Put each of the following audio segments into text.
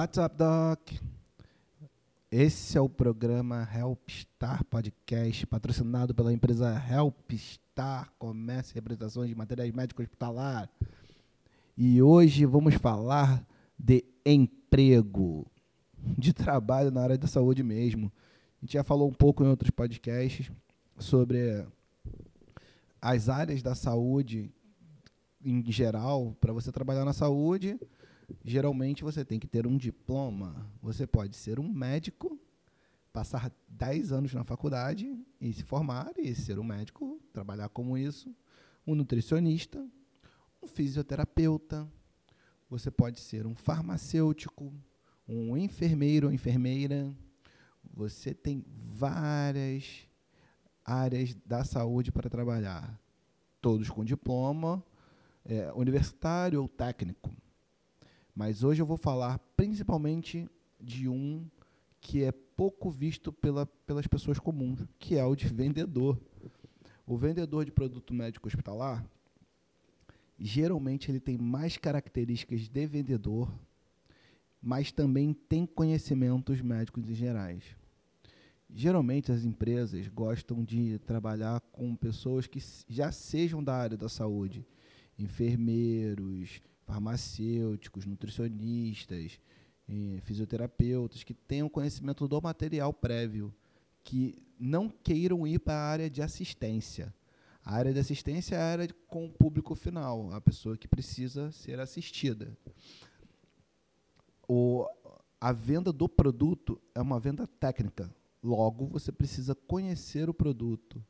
What's up, Doc? Esse é o programa Helpstar Podcast, patrocinado pela empresa Helpstar Comércio e Representações de Materiais Médicos Hospitalar. E hoje vamos falar de emprego, de trabalho na área da saúde mesmo. A gente já falou um pouco em outros podcasts sobre as áreas da saúde em geral, para você trabalhar na saúde, geralmente você tem que ter um diploma. Você pode ser um médico, passar 10 anos na faculdade e se formar e ser um médico, trabalhar como isso, um nutricionista, um fisioterapeuta, você pode ser um farmacêutico, um enfermeiro ou enfermeira. Você tem várias áreas da saúde para trabalhar, todos com diploma é, universitário ou técnico. Mas hoje eu vou falar principalmente de um que é pouco visto pela, pelas pessoas comuns, que é o de vendedor. O vendedor de produto médico hospitalar, geralmente ele tem mais características de vendedor, mas também tem conhecimentos médicos em gerais. Geralmente as empresas gostam de trabalhar com pessoas que já sejam da área da saúde, enfermeiros, farmacêuticos, nutricionistas, eh, fisioterapeutas, que tenham conhecimento do material prévio, que não queiram ir para a área de assistência. A área de assistência é a área com o público final, a pessoa que precisa ser assistida. O, a venda do produto é uma venda técnica, Logo, você precisa conhecer o produto.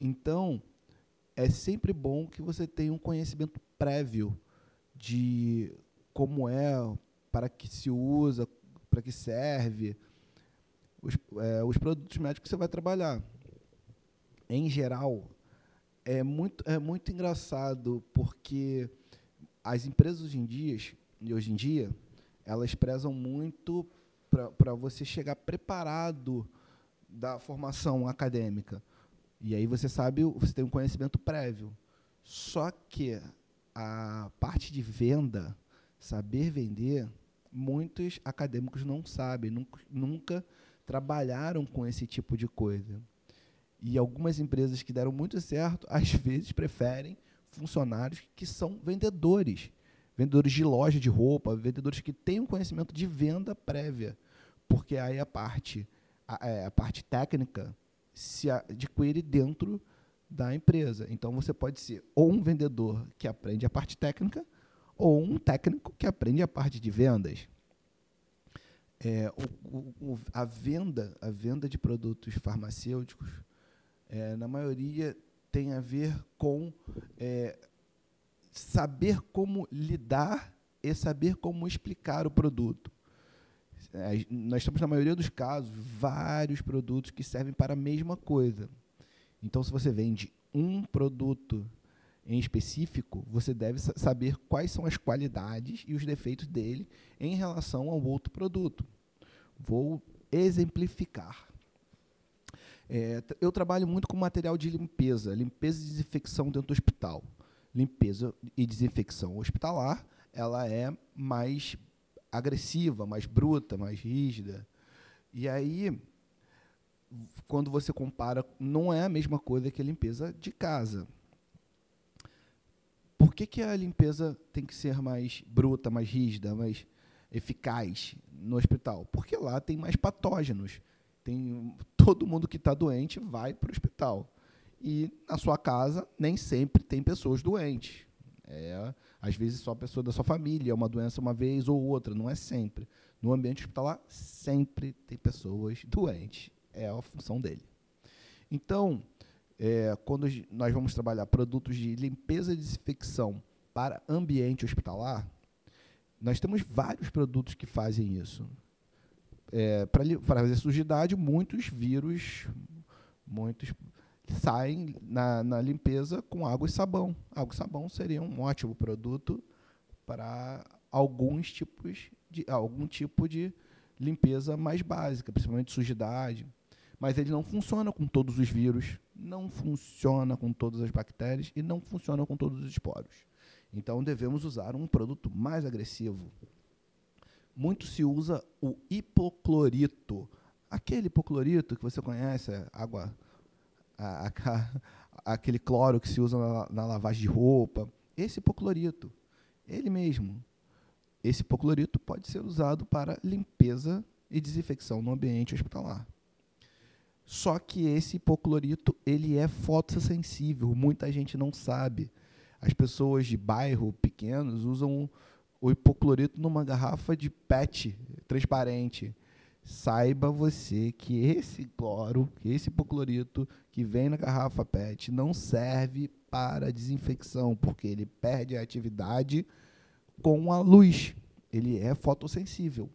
Então, é sempre bom que você tenha um conhecimento prévio de como é, para que se usa, para que serve, os, é, os produtos médicos que você vai trabalhar. Em geral, é muito, é muito engraçado porque as empresas hoje em dia, hoje em dia elas prezam muito para você chegar preparado da formação acadêmica. E aí você sabe, você tem um conhecimento prévio. Só que a parte de venda, saber vender, muitos acadêmicos não sabem, nunca, nunca trabalharam com esse tipo de coisa. E algumas empresas que deram muito certo, às vezes preferem funcionários que são vendedores vendedores de loja de roupa, vendedores que têm um conhecimento de venda prévia, porque aí a parte, a, é, a parte técnica se adquire dentro da empresa. Então você pode ser ou um vendedor que aprende a parte técnica ou um técnico que aprende a parte de vendas. É, o, o, a venda, a venda de produtos farmacêuticos, é, na maioria tem a ver com é, saber como lidar e saber como explicar o produto. É, nós temos, na maioria dos casos, vários produtos que servem para a mesma coisa. Então, se você vende um produto em específico, você deve saber quais são as qualidades e os defeitos dele em relação ao outro produto. Vou exemplificar. É, eu trabalho muito com material de limpeza, limpeza e desinfecção dentro do hospital limpeza e desinfecção hospitalar, ela é mais agressiva, mais bruta, mais rígida. E aí, quando você compara, não é a mesma coisa que a limpeza de casa. Por que, que a limpeza tem que ser mais bruta, mais rígida, mais eficaz no hospital? Porque lá tem mais patógenos. Tem todo mundo que está doente vai para o hospital. E na sua casa nem sempre tem pessoas doentes. É, às vezes só a pessoa da sua família, é uma doença uma vez ou outra, não é sempre. No ambiente hospitalar sempre tem pessoas doentes. É a função dele. Então, é, quando nós vamos trabalhar produtos de limpeza e desinfecção para ambiente hospitalar, nós temos vários produtos que fazem isso. É, para fazer sujidade, muitos vírus, muitos saem na, na, limpeza com água e sabão. Água e sabão seria um ótimo produto para alguns tipos de algum tipo de limpeza mais básica, principalmente sujidade. Mas ele não funciona com todos os vírus, não funciona com todas as bactérias e não funciona com todos os esporos. Então devemos usar um produto mais agressivo. muito se usa o hipoclorito. Aquele hipoclorito que você conhece, água, a, a, aquele cloro que se usa na, na lavagem de roupa. Esse hipoclorito, ele mesmo. Esse hipoclorito pode ser usado para limpeza e desinfecção no ambiente hospitalar. Só que esse hipoclorito ele é fotossensível, muita gente não sabe. As pessoas de bairro pequenos usam o hipoclorito numa garrafa de PET transparente. Saiba você que esse cloro, que esse hipoclorito que vem na garrafa PET não serve para desinfecção, porque ele perde a atividade com a luz. Ele é fotossensível.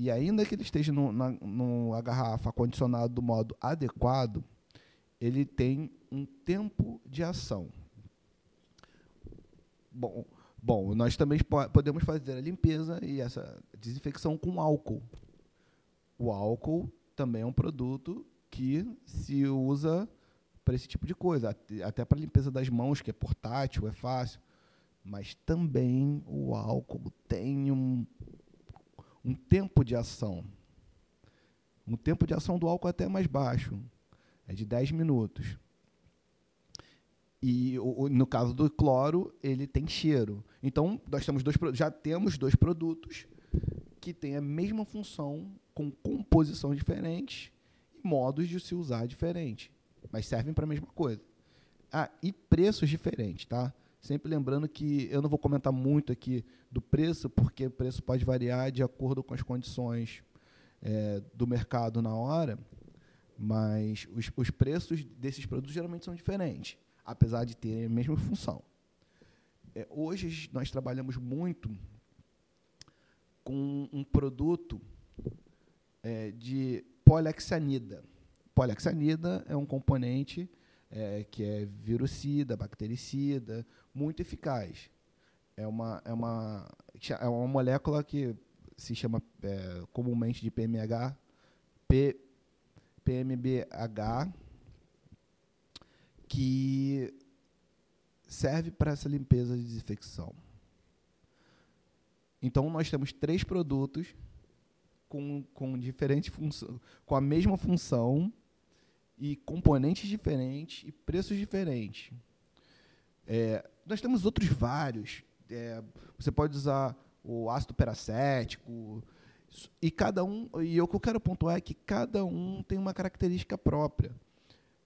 E ainda que ele esteja no, na, no garrafa condicionado do modo adequado, ele tem um tempo de ação. Bom, bom nós também podemos fazer a limpeza e essa desinfecção com álcool. O álcool também é um produto que se usa para esse tipo de coisa, até para limpeza das mãos, que é portátil, é fácil. Mas também o álcool tem um um tempo de ação. Um tempo de ação do álcool é até mais baixo, é de 10 minutos. E no caso do cloro, ele tem cheiro. Então, nós temos dois, já temos dois produtos que têm a mesma função, com composição diferente e modos de se usar diferente, mas servem para a mesma coisa. Ah, e preços diferentes, tá? Sempre lembrando que eu não vou comentar muito aqui do preço, porque o preço pode variar de acordo com as condições é, do mercado na hora, mas os, os preços desses produtos geralmente são diferentes, apesar de terem a mesma função. É, hoje nós trabalhamos muito com um produto é, de polexanida. Polexanida é um componente é, que é virucida, bactericida, muito eficaz. É uma, é uma, é uma molécula que se chama é, comumente de PMH, P, PMBH, que serve para essa limpeza de desinfecção. Então, nós temos três produtos com, com diferente função, com a mesma função e componentes diferentes e preços diferentes. É, nós temos outros vários. É, você pode usar o ácido peracético e cada um e o que eu quero pontuar é que cada um tem uma característica própria.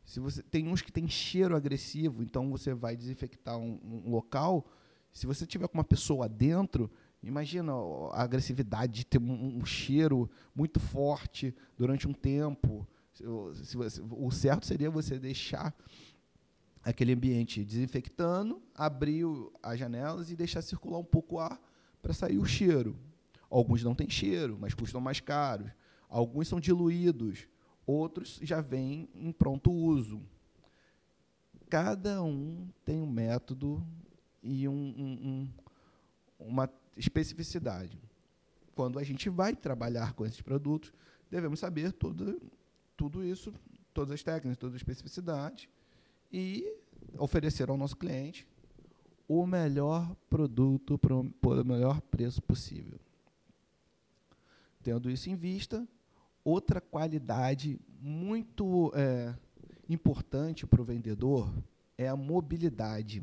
Se você tem uns que tem cheiro agressivo, então você vai desinfectar um, um local. Se você tiver com uma pessoa dentro, imagina a agressividade de ter um, um cheiro muito forte durante um tempo se você, o certo seria você deixar aquele ambiente desinfectando, abrir as janelas e deixar circular um pouco o ar para sair o cheiro. Alguns não têm cheiro, mas custam mais caros. Alguns são diluídos, outros já vêm em pronto uso. Cada um tem um método e um, um, um, uma especificidade. Quando a gente vai trabalhar com esses produtos, devemos saber toda tudo isso, todas as técnicas, todas as especificidades, e oferecer ao nosso cliente o melhor produto por o melhor preço possível. Tendo isso em vista, outra qualidade muito é, importante para o vendedor é a mobilidade.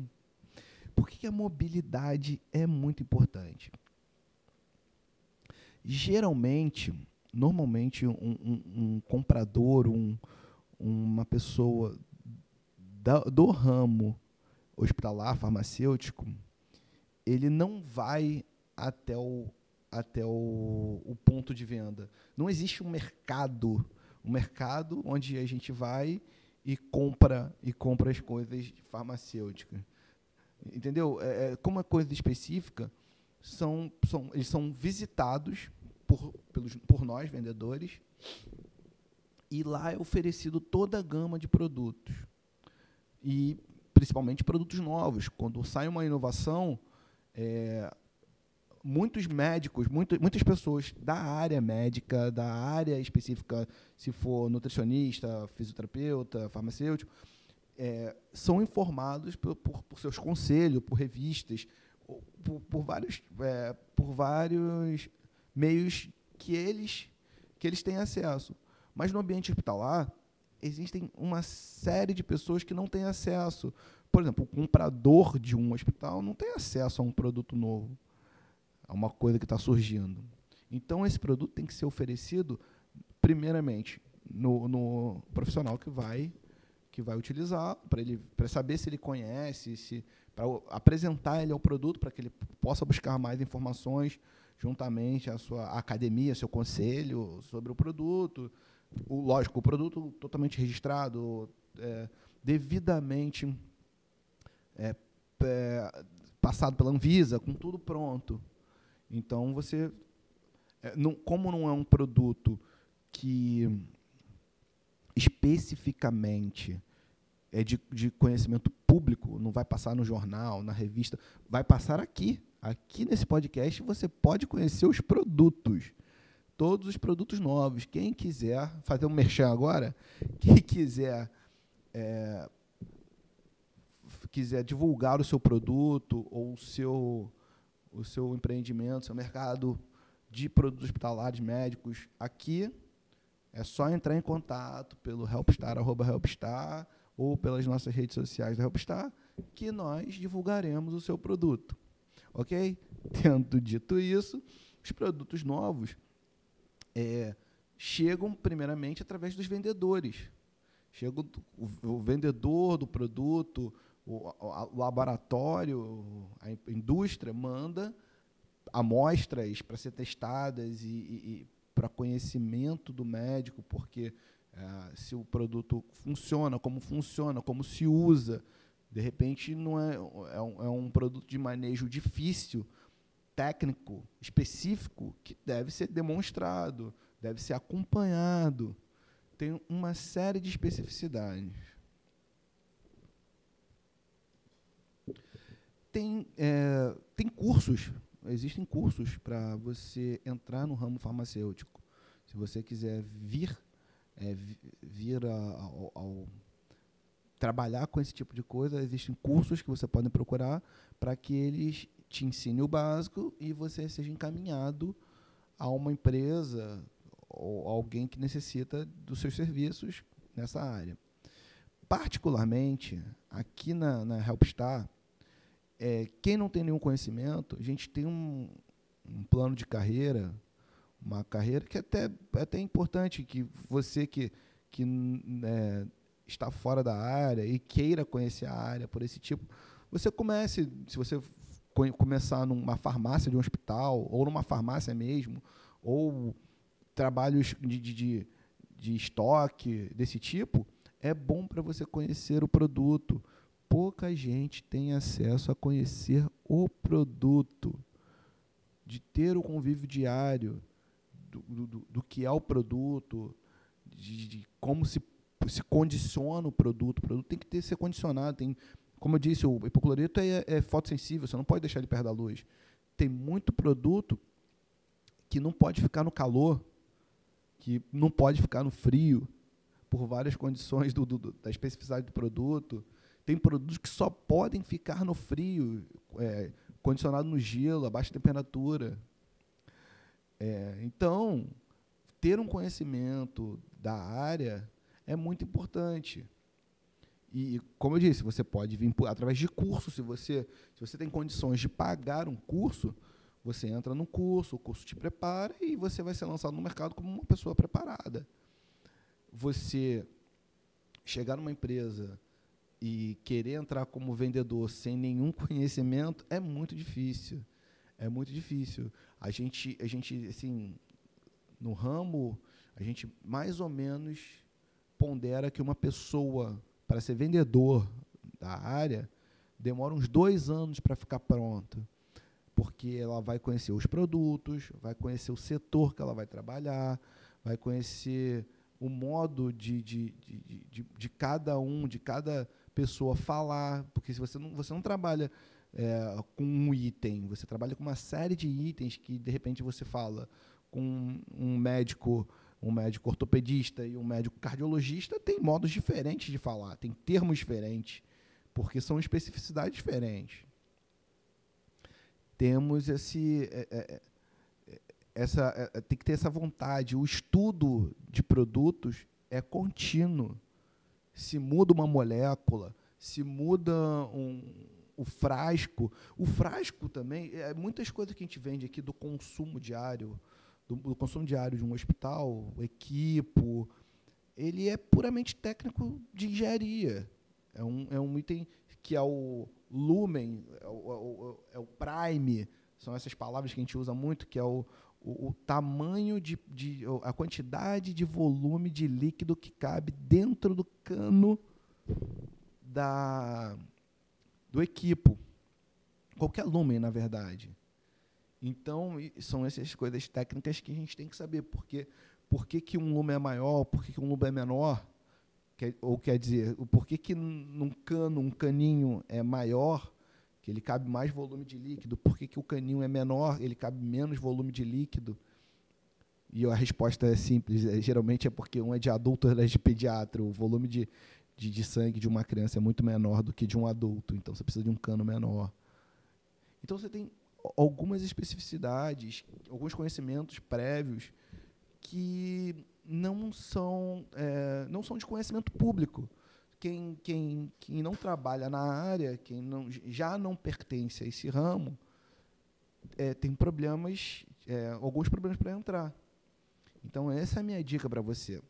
Por que a mobilidade é muito importante? Geralmente, normalmente um, um, um comprador, um, uma pessoa da, do ramo hospitalar, farmacêutico, ele não vai até o, até o, o ponto de venda. Não existe um mercado, um mercado onde a gente vai e compra e compra as coisas farmacêuticas. Entendeu? É, é como é coisa específica, são, são, eles são visitados por, pelos, por nós, vendedores, e lá é oferecido toda a gama de produtos. E principalmente produtos novos. Quando sai uma inovação, é, muitos médicos, muito, muitas pessoas da área médica, da área específica, se for nutricionista, fisioterapeuta, farmacêutico, é, são informados por, por, por, seus conselhos, por revistas, por, por vários, é, por vários meios que eles que eles têm acesso. Mas no ambiente hospitalar, existem uma série de pessoas que não têm acesso. Por exemplo, o comprador de um hospital não tem acesso a um produto novo, a uma coisa que está surgindo. Então, esse produto tem que ser oferecido, primeiramente, no, no profissional que vai que vai utilizar para ele para saber se ele conhece, se para apresentar ele ao produto para que ele possa buscar mais informações juntamente à sua academia, seu conselho sobre o produto. O, lógico, o produto totalmente registrado, é, devidamente é, é, passado pela Anvisa, com tudo pronto. Então, você, é, não, como não é um produto que especificamente é de, de conhecimento público, não vai passar no jornal, na revista, vai passar aqui, Aqui nesse podcast você pode conhecer os produtos. Todos os produtos novos. Quem quiser fazer um merchan agora, quem quiser é, quiser divulgar o seu produto ou o seu, o seu empreendimento, seu mercado de produtos hospitalares médicos, aqui é só entrar em contato pelo helpstar, arroba helpstar, ou pelas nossas redes sociais da Helpstar, que nós divulgaremos o seu produto. Ok? Tendo dito isso, os produtos novos é, chegam primeiramente através dos vendedores. Chega o, o vendedor do produto, o, o, laboratório, a indústria manda amostras para ser testadas e, e, e para conhecimento do médico, porque é, se o produto funciona, como funciona, como se usa, de repente, não é, é, um, é um produto de manejo difícil, técnico, específico, que deve ser demonstrado, deve ser acompanhado. Tem uma série de especificidades. Tem, é, tem cursos, existem cursos para você entrar no ramo farmacêutico. Se você quiser vir, é, vir ao, ao trabalhar com esse tipo de coisa, existem cursos que você pode procurar para que eles te ensinem o básico e você seja encaminhado a uma empresa ou alguém que necessita dos seus serviços nessa área. Particularmente, aqui na, na Helpstar, é, quem não tem nenhum conhecimento, a gente tem um, um plano de carreira, uma carreira que é até, é até importante que você que, que é, está fora da área e queira conhecer a área por esse tipo, você comece, se você começar numa farmácia de um hospital, ou numa farmácia mesmo, ou trabalhos de, de, de estoque desse tipo, é bom para você conhecer o produto. Pouca gente tem acesso a conhecer o produto, de ter o convívio diário do, do, do que é o produto, de, de como se se condiciona o produto. O produto tem que ter, ser condicionado. Tem, como eu disse, o hipocloreto é, é fotossensível, você não pode deixar ele perto da luz. Tem muito produto que não pode ficar no calor, que não pode ficar no frio, por várias condições do, do, da especificidade do produto. Tem produtos que só podem ficar no frio, é, condicionado no gelo, a baixa temperatura. É, então, ter um conhecimento da área é muito importante. E, como eu disse, você pode vir por, através de curso. Se você, se você tem condições de pagar um curso, você entra no curso, o curso te prepara e você vai ser lançado no mercado como uma pessoa preparada. Você chegar numa empresa e querer entrar como vendedor sem nenhum conhecimento é muito difícil. É muito difícil. A gente, a gente assim, no ramo, a gente mais ou menos pondera que uma pessoa, para ser vendedor da área, demora uns dois anos para ficar pronta. Porque ela vai conhecer os produtos, vai conhecer o setor que ela vai trabalhar, vai conhecer o modo de, de, de, de, de cada um, de cada pessoa falar. Porque se você não, você não trabalha é, com um item, você trabalha com uma série de itens que, de repente, você fala com um médico um médico ortopedista e um médico cardiologista têm modos diferentes de falar, têm termos diferentes, porque são especificidades diferentes. Temos esse, é, é, é essa, é, é, tem que ter essa vontade. O estudo de produtos é contínuo. Se muda uma molécula, se muda um, o frasco. O frasco também, é muitas coisas que a gente vende aqui do consumo diário, do, do consumo diário de um hospital, equipo, ele é puramente técnico de engenharia. É um, é um item que é o lumen, é o, é o, é o prime, são essas palavras que a gente usa muito, que é o, o, o, tamanho de, de, a quantidade de volume de líquido que cabe dentro do cano da, do equipo. Qualquer lumen, na verdade. Então, são essas coisas técnicas que a gente tem que saber. Porque, por que, que um lumen é maior, por que, que um lumen é menor? Quer, ou quer dizer, por que, que num cano, um caninho é maior, que ele cabe mais volume de líquido, por que, que o caninho é menor, ele cabe menos volume de líquido? E a resposta é simples, é, geralmente é porque um é de adulto, outro é de pediatra. O volume de, de, de sangue de uma criança é muito menor do que de um adulto, então você precisa de um cano menor. Então você tem algumas especificidades, alguns conhecimentos prévios que não são, é, não são de conhecimento público. Quem, quem, quem não trabalha na área, quem não, já não pertence a esse ramo, é, tem problemas, é, alguns problemas para entrar. Então, essa é a minha dica para você.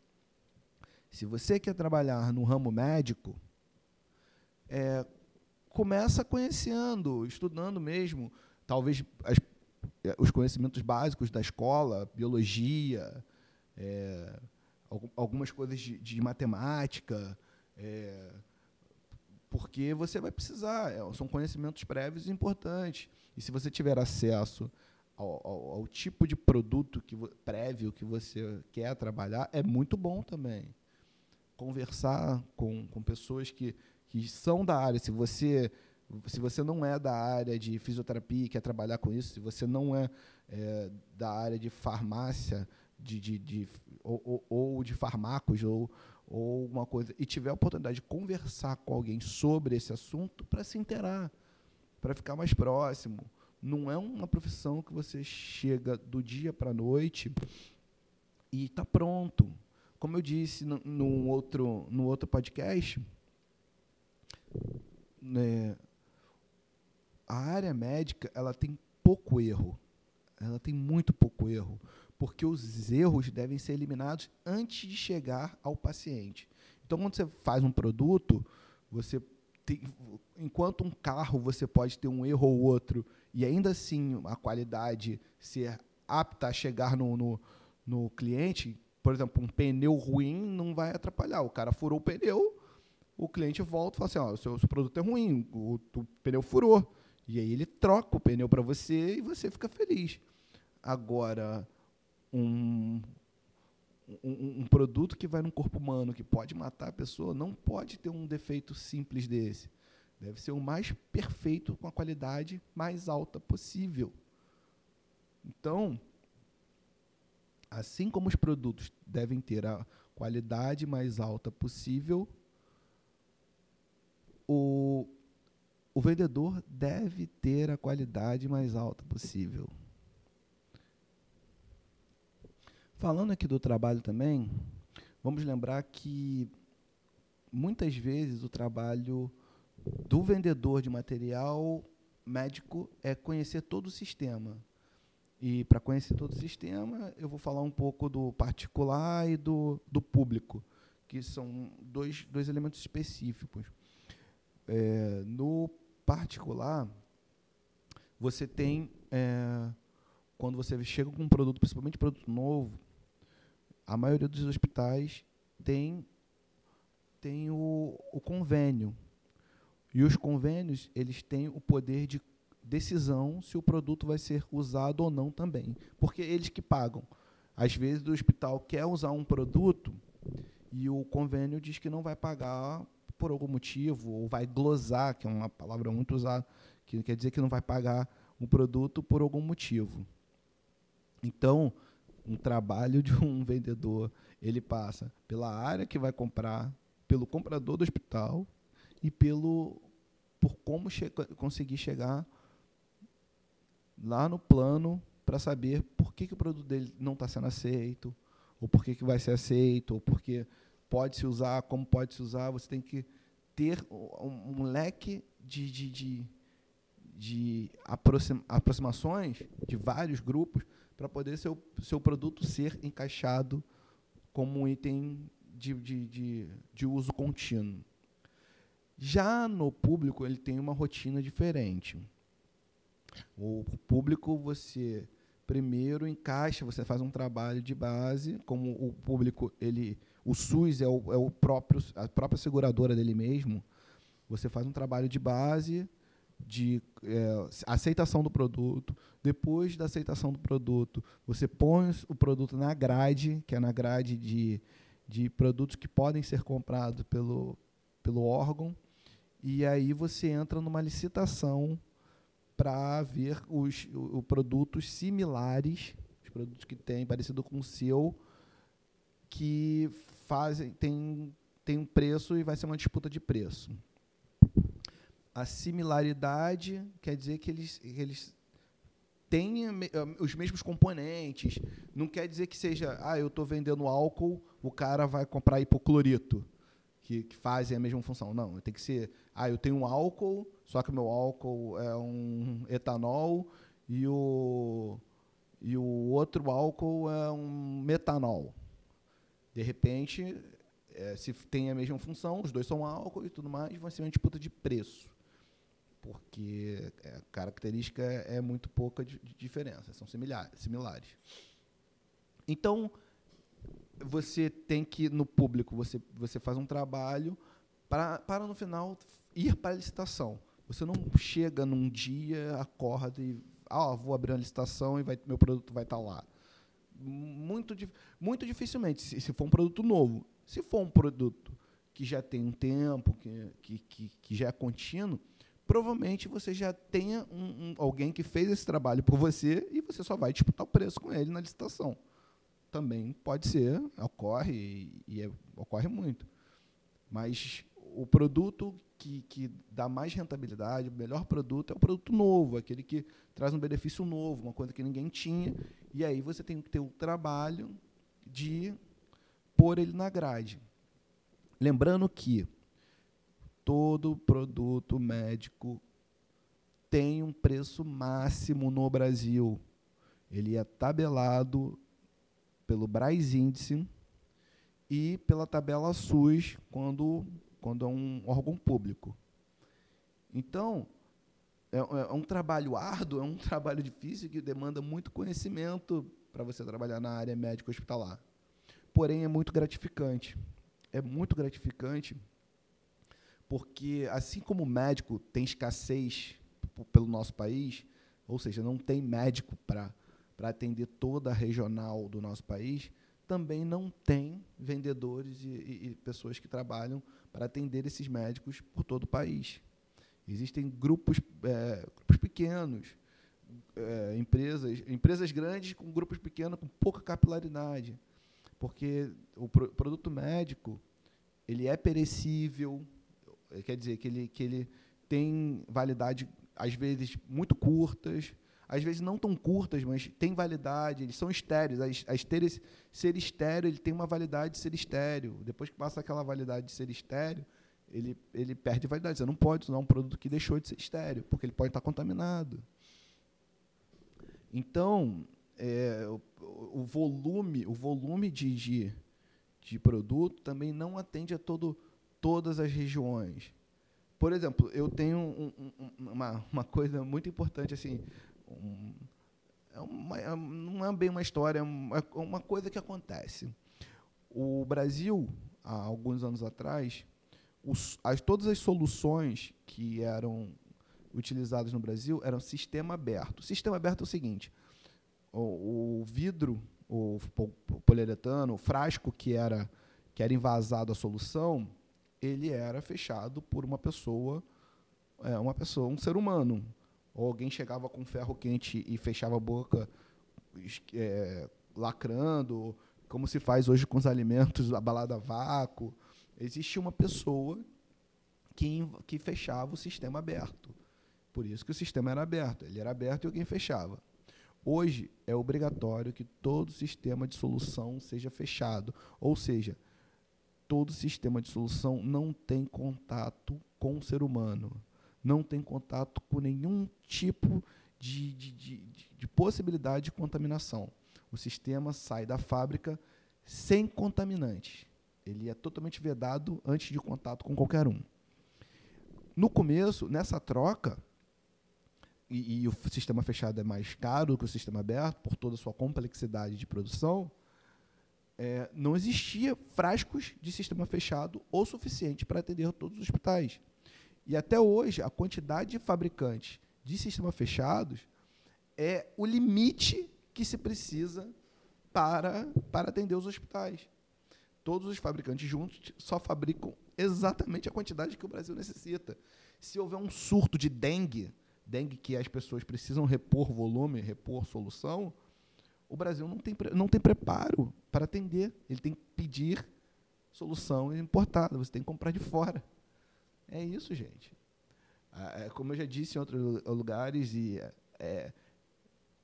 Se você quer trabalhar no ramo médico, é, começa conhecendo, estudando mesmo, talvez as, é, os conhecimentos básicos da escola, biologia, é, algumas coisas de, de matemática, é, porque você vai precisar, é, são conhecimentos prévios importantes. E se você tiver acesso ao, ao, ao tipo de produto que, prévio que você quer trabalhar, é muito bom também conversar com, com pessoas que, que são da área. Se você, se você não é da área de fisioterapia e quer trabalhar com isso, se você não é, é da área de farmácia, de, de, de ou, ou, ou, de farmacos, ou, ou uma coisa, e tiver a oportunidade de conversar com alguém sobre esse assunto para se inteirar, para ficar mais próximo. Não é uma profissão que você chega do dia para a noite e está pronto como eu disse no, outro, no outro podcast, né, a área médica ela tem pouco erro. Ela tem muito pouco erro, porque os erros devem ser eliminados antes de chegar ao paciente. Então, quando você faz um produto, você tem, enquanto um carro você pode ter um erro ou outro e ainda assim a qualidade ser apta a chegar no, no, no cliente, por exemplo, um pneu ruim não vai atrapalhar. O cara furou o pneu, o cliente volta e fala assim: ó, o seu, seu produto é ruim, o, o, pneu furou. E aí ele troca o pneu para você e você fica feliz. Agora, um, um, um, produto que vai no corpo humano, que pode matar a pessoa, não pode ter um defeito simples desse. Deve ser o mais perfeito, com a qualidade mais alta possível. Então, assim como os produtos devem ter a qualidade mais alta possível, o, o vendedor deve ter a qualidade mais alta possível. Falando aqui do trabalho também, vamos lembrar que muitas vezes o trabalho do vendedor de material médico é conhecer todo o sistema. E para conhecer todo o sistema, eu vou falar um pouco do particular e do, do público, que são dois, dois elementos específicos. É, no particular, você tem, é, quando você chega com um produto, principalmente produto novo, a maioria dos hospitais tem, tem o, o convênio. E os convênios, eles têm o poder de decisão se o produto vai ser usado ou não também, porque eles que pagam. Às vezes o hospital quer usar um produto e o convênio diz que não vai pagar por algum motivo, ou vai glosar, que é uma palavra muito usada, que quer dizer que não vai pagar um produto por algum motivo. Então, um trabalho de um vendedor, ele passa pela área que vai comprar, pelo comprador do hospital e pelo por como che conseguir chegar lá no plano para saber por que, que o produto dele não está sendo aceito, ou por que, que vai ser aceito, ou porque pode se usar, como pode se usar. Você tem que ter um, um leque de, de, de, de aproximações de vários grupos para poder seu, seu produto ser encaixado como um item de, de, de, de uso contínuo. Já no público, ele tem uma rotina diferente. O público, você primeiro encaixa, você faz um trabalho de base, como o público, ele, o SUS é o, é o próprio, a própria seguradora dele mesmo, você faz um trabalho de base, de é, aceitação do produto. Depois da aceitação do produto, você põe o produto na grade, que é na grade de, de produtos que podem ser comprados pelo, pelo órgão, e aí você entra numa licitação para ver os, os produtos similares, os produtos que têm parecido com o seu, que fazem tem, tem um preço e vai ser uma disputa de preço. A similaridade quer dizer que eles, eles têm os mesmos componentes. Não quer dizer que seja, ah, eu estou vendendo álcool, o cara vai comprar hipoclorito que, que, fazem a mesma função. Não, tem que ser, ah, eu tenho um álcool, só que o meu álcool é um etanol e o, e o outro álcool é um metanol. De repente, é, se tem a mesma função, os dois são álcool e tudo mais, vai ser uma disputa de preço. Porque a característica é, é muito pouca de, de diferença, são similares. Então, você tem que, no público, você, você faz um trabalho para, para, no final, ir para a licitação. Você não chega num dia, acorda e, ah, vou abrir uma licitação e vai, meu produto vai estar tá lá. Muito, muito dificilmente, se, se for um produto novo. Se for um produto que já tem um tempo, que, que, que, que já é contínuo, provavelmente você já tenha um, um, alguém que fez esse trabalho por você e você só vai disputar o preço com ele na licitação também pode ser, ocorre e, e é, ocorre muito. Mas o produto que, que dá mais rentabilidade, o melhor produto é o produto novo, aquele que traz um benefício novo, uma coisa que ninguém tinha. E aí você tem que ter o trabalho de pôr ele na grade. Lembrando que todo produto médico tem um preço máximo no Brasil. Ele é tabelado pelo Braz Índice e pela tabela SUS, quando, quando é um órgão público. Então, é, é um trabalho árduo, é um trabalho difícil que demanda muito conhecimento para você trabalhar na área médica hospitalar. Porém, é muito gratificante. É muito gratificante porque, assim como o médico tem escassez pelo nosso país, ou seja, não tem médico para para atender toda a regional do nosso país, também não tem vendedores e, e, e pessoas que trabalham para atender esses médicos por todo o país. Existem grupos, é, grupos pequenos, é, empresas, empresas grandes com grupos pequenos com pouca capilaridade, porque o pro, produto médico ele é perecível, quer dizer que ele, que ele tem validade às vezes muito curtas, às vezes não tão curtas, mas têm validade, eles são estéreis. A, estéreo, ser estéreo ele tem uma validade de ser estéreo. Depois que passa aquela validade de ser estéreo, ele, ele perde validade. Você não pode usar um produto que deixou de ser estéreo, porque ele pode estar contaminado. Então, é, o, o, volume, o volume de, de, de produto também não atende a todo, todas as regiões. Por exemplo, eu tenho um, um, uma, uma coisa muito importante assim um, é uma, é, não é bem uma história, é uma, é uma coisa que acontece. O Brasil, há alguns anos atrás, os, as, todas as soluções que eram utilizadas no Brasil eram sistema aberto. Sistema aberto é o seguinte: o, o vidro, o, poliuretano, o frasco que era que era invasado a solução, ele era fechado por uma pessoa, é, uma pessoa, um ser humano, ou alguém chegava com ferro quente e fechava a boca é, lacrando, como se faz hoje com os alimentos, a balada vácuo. Existia uma pessoa que, que fechava o sistema aberto. Por isso que o sistema era aberto. Ele era aberto e alguém fechava. Hoje é obrigatório que todo sistema de solução seja fechado, ou seja, todo sistema de solução não tem contato com o ser humano, não tem contato com nenhum tipo de, de, de, de possibilidade de contaminação. O sistema sai da fábrica sem contaminantes. Ele é totalmente vedado antes de contato com qualquer um. No começo, nessa troca, e, e, o sistema fechado é mais caro que o sistema aberto, por toda a sua complexidade de produção, é, não existia frascos de sistema fechado o suficiente para atender todos os hospitais. E até hoje, a quantidade de fabricantes de sistema fechados é o limite que se precisa para, para atender os hospitais. Todos os fabricantes juntos só fabricam exatamente a quantidade que o Brasil necessita. Se houver um surto de dengue, dengue que as pessoas precisam repor volume, repor solução, o Brasil não tem, não tem preparo para atender. Ele tem que pedir solução importada, você tem que comprar de fora. É isso, gente. É, como eu já disse em outros lugares, e é, é,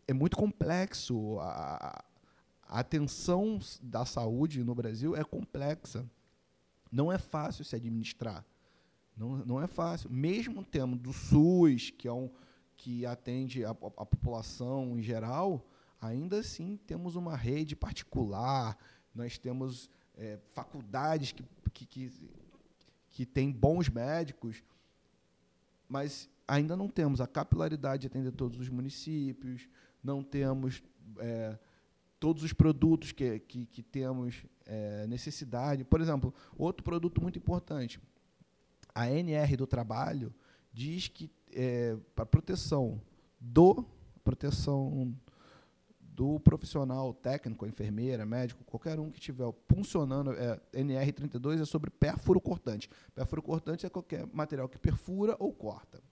é muito complexo. A, a atenção da saúde no Brasil é complexa. Não é fácil se administrar. Não, não é fácil. Mesmo tendo do SUS, que, é um, que atende a, a população em geral, ainda assim temos uma rede particular, nós temos é, faculdades que, que, que, que têm bons médicos, mas ainda não temos a capilaridade de atender todos os municípios, não temos é, todos os produtos que, que, que temos é, necessidade. Por exemplo, outro produto muito importante, a NR do trabalho diz que é, para proteção do proteção do profissional técnico, enfermeira, médico, qualquer um que estiver funcionando, é, NR32 é sobre pérfuro cortante. Pérfuro cortante é qualquer material que perfura ou corta.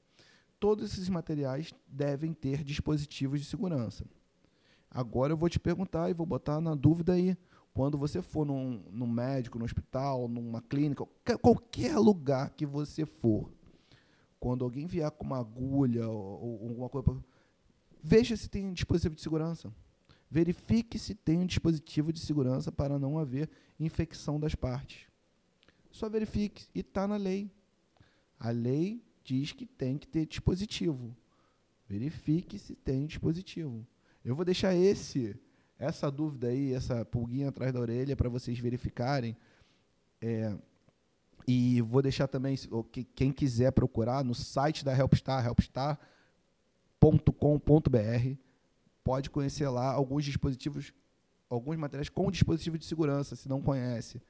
Todos esses materiais devem ter dispositivos de segurança. Agora eu vou te perguntar e vou botar na dúvida aí. Quando você for num, num médico, no hospital, numa clínica, qualquer lugar que você for, quando alguém vier com uma agulha ou, ou alguma coisa, veja se tem dispositivo de segurança. Verifique se tem um dispositivo de segurança para não haver infecção das partes. Só verifique, e está na lei. A lei diz que tem que ter dispositivo. Verifique se tem dispositivo. Eu vou deixar esse essa dúvida aí, essa pulguinha atrás da orelha para vocês verificarem. É, e vou deixar também, quem quiser procurar, no site da Helpstar, helpstar.com.br, pode conhecer lá alguns dispositivos, alguns materiais com dispositivo de segurança, se não conhece,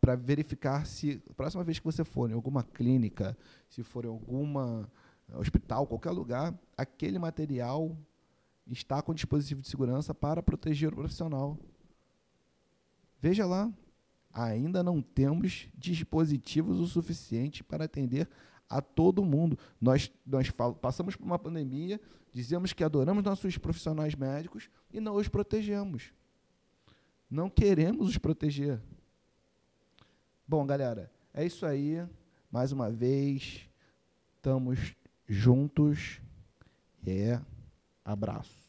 para verificar se, próxima vez que você for em alguma clínica, se for em alguma hospital, qualquer lugar, aquele material está com dispositivo de segurança para proteger o profissional. Veja lá, ainda não temos dispositivos o suficiente para atender a todo mundo. Nós, nós passamos por uma pandemia, dizemos que adoramos nossos profissionais médicos e não os protegemos. Não queremos os proteger. Bom, galera, é isso aí. Mais uma vez, estamos juntos. É. Abraço.